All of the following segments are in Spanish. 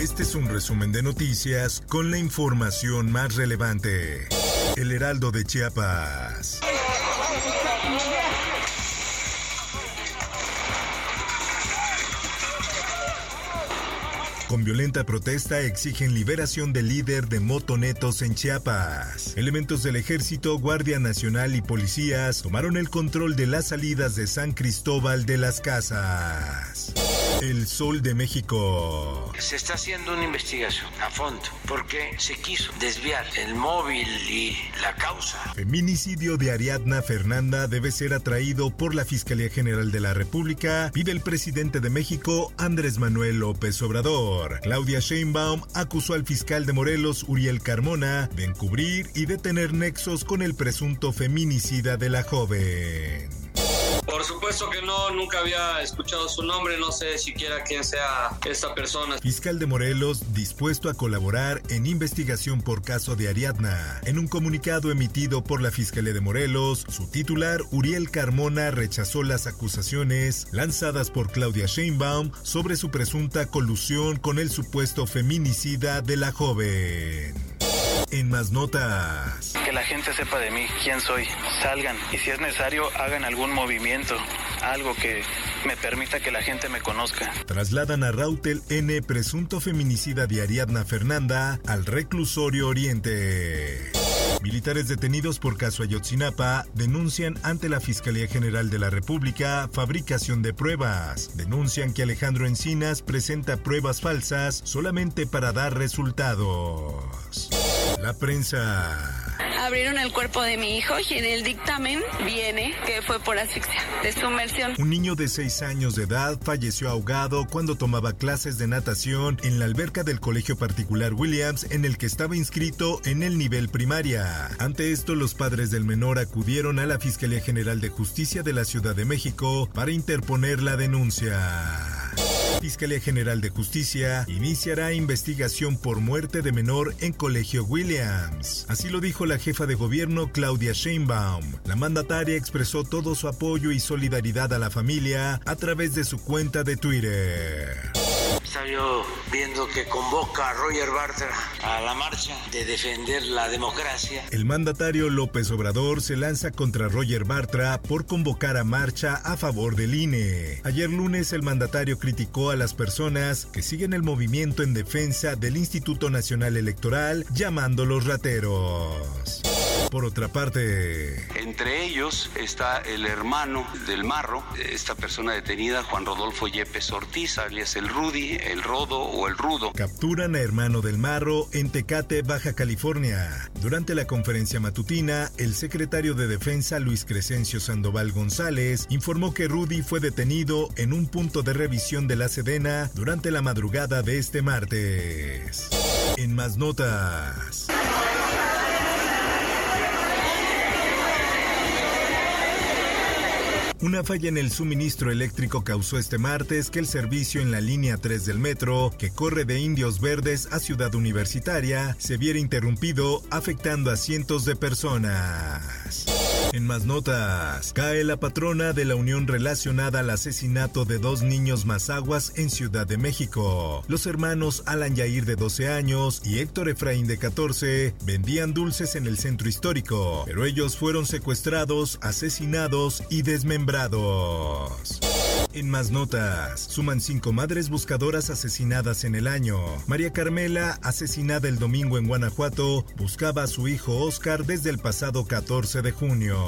Este es un resumen de noticias con la información más relevante. El Heraldo de Chiapas. Con violenta protesta exigen liberación del líder de motonetos en Chiapas. Elementos del ejército, Guardia Nacional y policías tomaron el control de las salidas de San Cristóbal de las Casas. El Sol de México. Se está haciendo una investigación a fondo porque se quiso desviar el móvil y la causa. Feminicidio de Ariadna Fernanda debe ser atraído por la Fiscalía General de la República, pide el presidente de México, Andrés Manuel López Obrador. Claudia Sheinbaum acusó al fiscal de Morelos, Uriel Carmona, de encubrir y detener nexos con el presunto feminicida de la joven. Por supuesto que no, nunca había escuchado su nombre, no sé siquiera quién sea esta persona. Fiscal de Morelos dispuesto a colaborar en investigación por caso de Ariadna. En un comunicado emitido por la Fiscalía de Morelos, su titular Uriel Carmona rechazó las acusaciones lanzadas por Claudia Sheinbaum sobre su presunta colusión con el supuesto feminicida de la joven. En más notas. Que la gente sepa de mí, quién soy. Salgan y si es necesario hagan algún movimiento, algo que me permita que la gente me conozca. Trasladan a Rautel N, presunto feminicida de Ariadna Fernanda, al reclusorio Oriente. Militares detenidos por caso Ayotzinapa denuncian ante la Fiscalía General de la República fabricación de pruebas. Denuncian que Alejandro Encinas presenta pruebas falsas solamente para dar resultados. La prensa. Abrieron el cuerpo de mi hijo y en el dictamen viene que fue por asfixia, de sumersión. Un niño de 6 años de edad falleció ahogado cuando tomaba clases de natación en la alberca del colegio particular Williams en el que estaba inscrito en el nivel primaria. Ante esto, los padres del menor acudieron a la Fiscalía General de Justicia de la Ciudad de México para interponer la denuncia. Fiscalía General de Justicia iniciará investigación por muerte de menor en Colegio Williams. Así lo dijo la jefa de gobierno Claudia Sheinbaum. La mandataria expresó todo su apoyo y solidaridad a la familia a través de su cuenta de Twitter. Estaba yo viendo que convoca a Roger Bartra a la marcha de defender la democracia. El mandatario López Obrador se lanza contra Roger Bartra por convocar a marcha a favor del INE. Ayer lunes el mandatario criticó a las personas que siguen el movimiento en defensa del Instituto Nacional Electoral llamándolos rateros. Por otra parte, entre ellos está el hermano del Marro, esta persona detenida, Juan Rodolfo Yepes Ortiz, alias el Rudy, el Rodo o el Rudo. Capturan a hermano del Marro en Tecate, Baja California. Durante la conferencia matutina, el secretario de Defensa Luis Crescencio Sandoval González informó que Rudy fue detenido en un punto de revisión de la Sedena durante la madrugada de este martes. En más notas. Una falla en el suministro eléctrico causó este martes que el servicio en la línea 3 del metro, que corre de Indios Verdes a Ciudad Universitaria, se viera interrumpido, afectando a cientos de personas. En más notas, cae la patrona de la unión relacionada al asesinato de dos niños mazaguas en Ciudad de México. Los hermanos Alan Yair de 12 años y Héctor Efraín de 14 vendían dulces en el centro histórico, pero ellos fueron secuestrados, asesinados y desmembrados. En más notas, suman cinco madres buscadoras asesinadas en el año. María Carmela, asesinada el domingo en Guanajuato, buscaba a su hijo Oscar desde el pasado 14 de junio.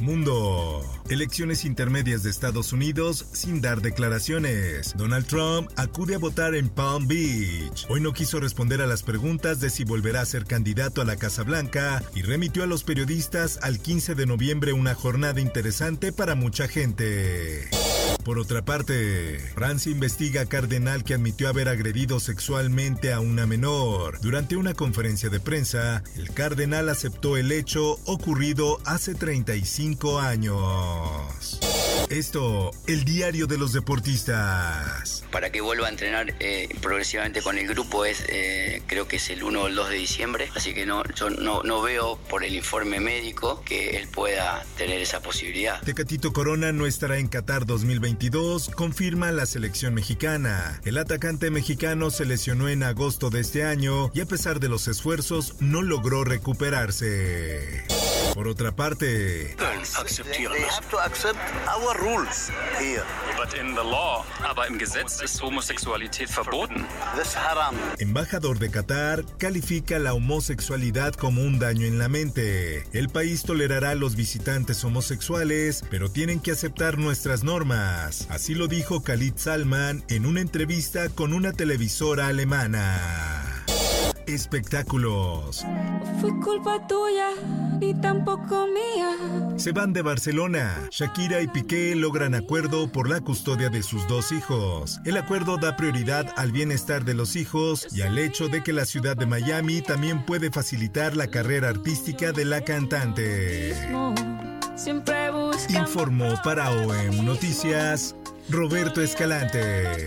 Mundo. Elecciones intermedias de Estados Unidos sin dar declaraciones. Donald Trump acude a votar en Palm Beach. Hoy no quiso responder a las preguntas de si volverá a ser candidato a la Casa Blanca y remitió a los periodistas al 15 de noviembre una jornada interesante para mucha gente. Por otra parte, Francia investiga a cardenal que admitió haber agredido sexualmente a una menor. Durante una conferencia de prensa, el cardenal aceptó el hecho ocurrido hace 35 años. Esto, el diario de los deportistas. Para que vuelva a entrenar eh, progresivamente con el grupo es, eh, creo que es el 1 o el 2 de diciembre, así que no, yo no, no veo por el informe médico que él pueda tener esa posibilidad. Tecatito Corona no estará en Qatar 2022, confirma la selección mexicana. El atacante mexicano se lesionó en agosto de este año y a pesar de los esfuerzos no logró recuperarse. Por otra parte, Embajador de Qatar califica la homosexualidad como un daño en la mente. El país tolerará a los visitantes homosexuales, pero tienen que aceptar nuestras normas. Así lo dijo Khalid Salman en una entrevista con una televisora alemana espectáculos. Fue culpa tuya, ni tampoco mía. Se van de Barcelona. Shakira y Piqué logran acuerdo por la custodia de sus dos hijos. El acuerdo da prioridad al bienestar de los hijos y al hecho de que la ciudad de Miami también puede facilitar la carrera artística de la cantante. Informó para OEM Noticias Roberto Escalante.